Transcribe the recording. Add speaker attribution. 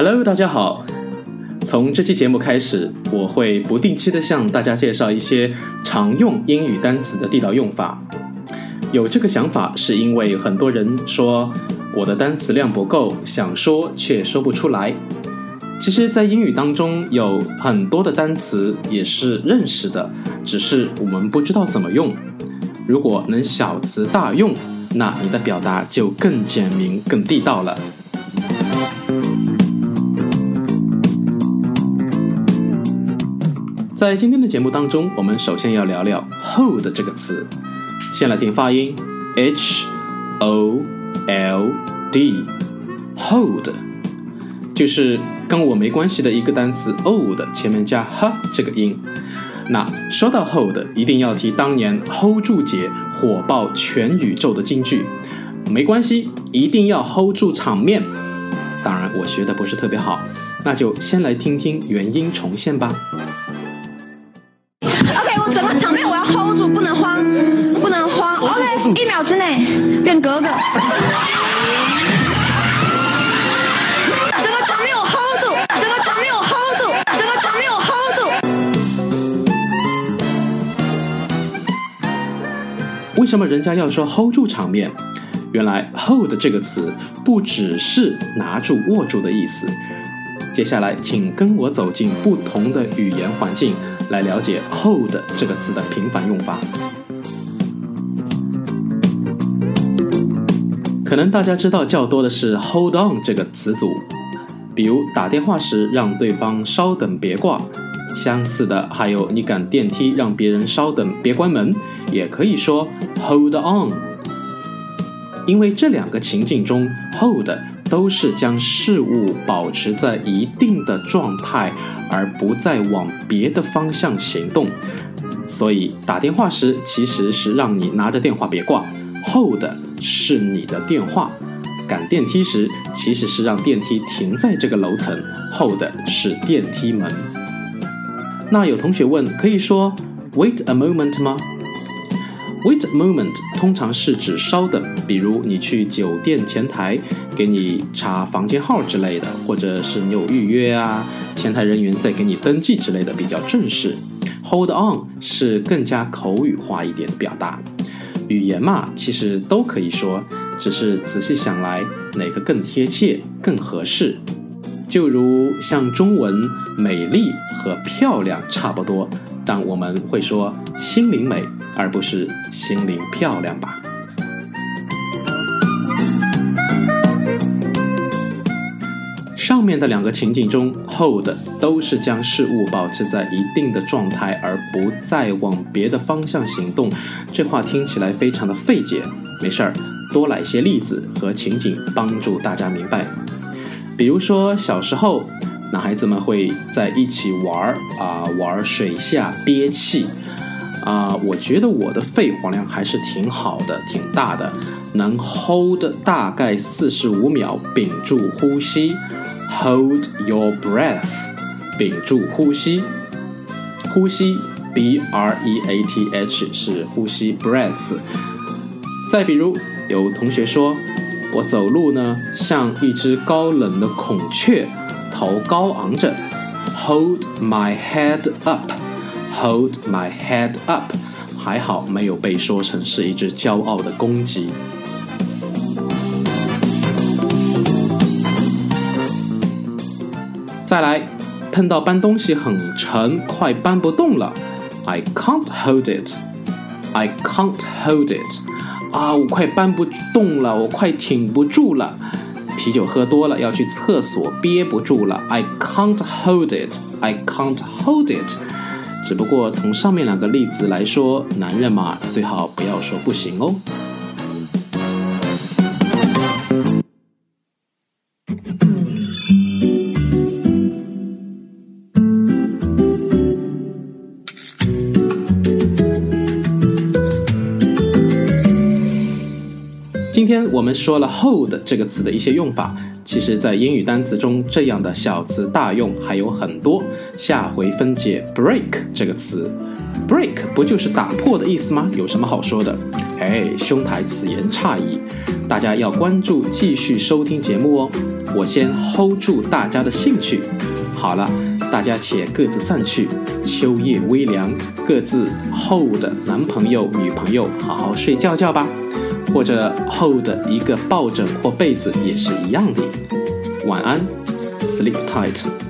Speaker 1: Hello，大家好。从这期节目开始，我会不定期的向大家介绍一些常用英语单词的地道用法。有这个想法，是因为很多人说我的单词量不够，想说却说不出来。其实，在英语当中有很多的单词也是认识的，只是我们不知道怎么用。如果能小词大用，那你的表达就更简明、更地道了。在今天的节目当中，我们首先要聊聊 hold 这个词。先来听发音，h o l d，hold，就是跟我没关系的一个单词 old 前面加 h 这个音。那说到 hold，一定要提当年 hold 住节火爆全宇宙的金句。没关系，一定要 hold 住场面。当然，我学的不是特别好，那就先来听听原音重现吧。为什么人家要说 hold 住场面？原来 hold 这个词不只是拿住、握住的意思。接下来，请跟我走进不同的语言环境，来了解 hold 这个词的频繁用法。可能大家知道较多的是 hold on 这个词组，比如打电话时让对方稍等别挂。相似的还有你赶电梯让别人稍等别关门，也可以说 hold on。因为这两个情境中 hold 都是将事物保持在一定的状态，而不再往别的方向行动，所以打电话时其实是让你拿着电话别挂，hold 是你的电话；赶电梯时其实是让电梯停在这个楼层，hold 是电梯门。那有同学问，可以说 wait a moment 吗？wait a moment 通常是指稍等，比如你去酒店前台给你查房间号之类的，或者是你有预约啊，前台人员在给你登记之类的，比较正式。hold on 是更加口语化一点的表达。语言嘛，其实都可以说，只是仔细想来，哪个更贴切、更合适？就如像中文美丽和漂亮差不多，但我们会说心灵美，而不是心灵漂亮吧。上面的两个情景中，hold 都是将事物保持在一定的状态，而不再往别的方向行动。这话听起来非常的费解，没事儿，多来些例子和情景，帮助大家明白。比如说小时候，男孩子们会在一起玩儿啊，玩水下憋气啊。我觉得我的肺活量还是挺好的，挺大的，能 hold 大概四十五秒，屏住呼吸。Hold your breath，屏住呼吸。呼吸，b r e a t h 是呼吸，breath。再比如，有同学说，我走路呢像一只高冷的孔雀，头高昂着。Hold my head up Hold my head up。还好没有被说成是一只骄傲的公鸡。再来，碰到搬东西很沉，快搬不动了。I can't hold it. I can't hold it. 啊，我快搬不动了，我快挺不住了。啤酒喝多了要去厕所，憋不住了。I can't hold it. I can't hold it. 只不过从上面两个例子来说，男人嘛，最好不要说不行哦。今天我们说了 hold 这个词的一些用法，其实，在英语单词中，这样的小词大用还有很多。下回分解 break 这个词 break 不就是打破的意思吗？有什么好说的？哎，兄台此言差矣，大家要关注，继续收听节目哦。我先 hold 住大家的兴趣。好了，大家且各自散去。秋夜微凉，各自 hold 男朋友、女朋友，好好睡觉觉吧。或者 hold 一个抱枕或被子也是一样的。晚安，sleep tight。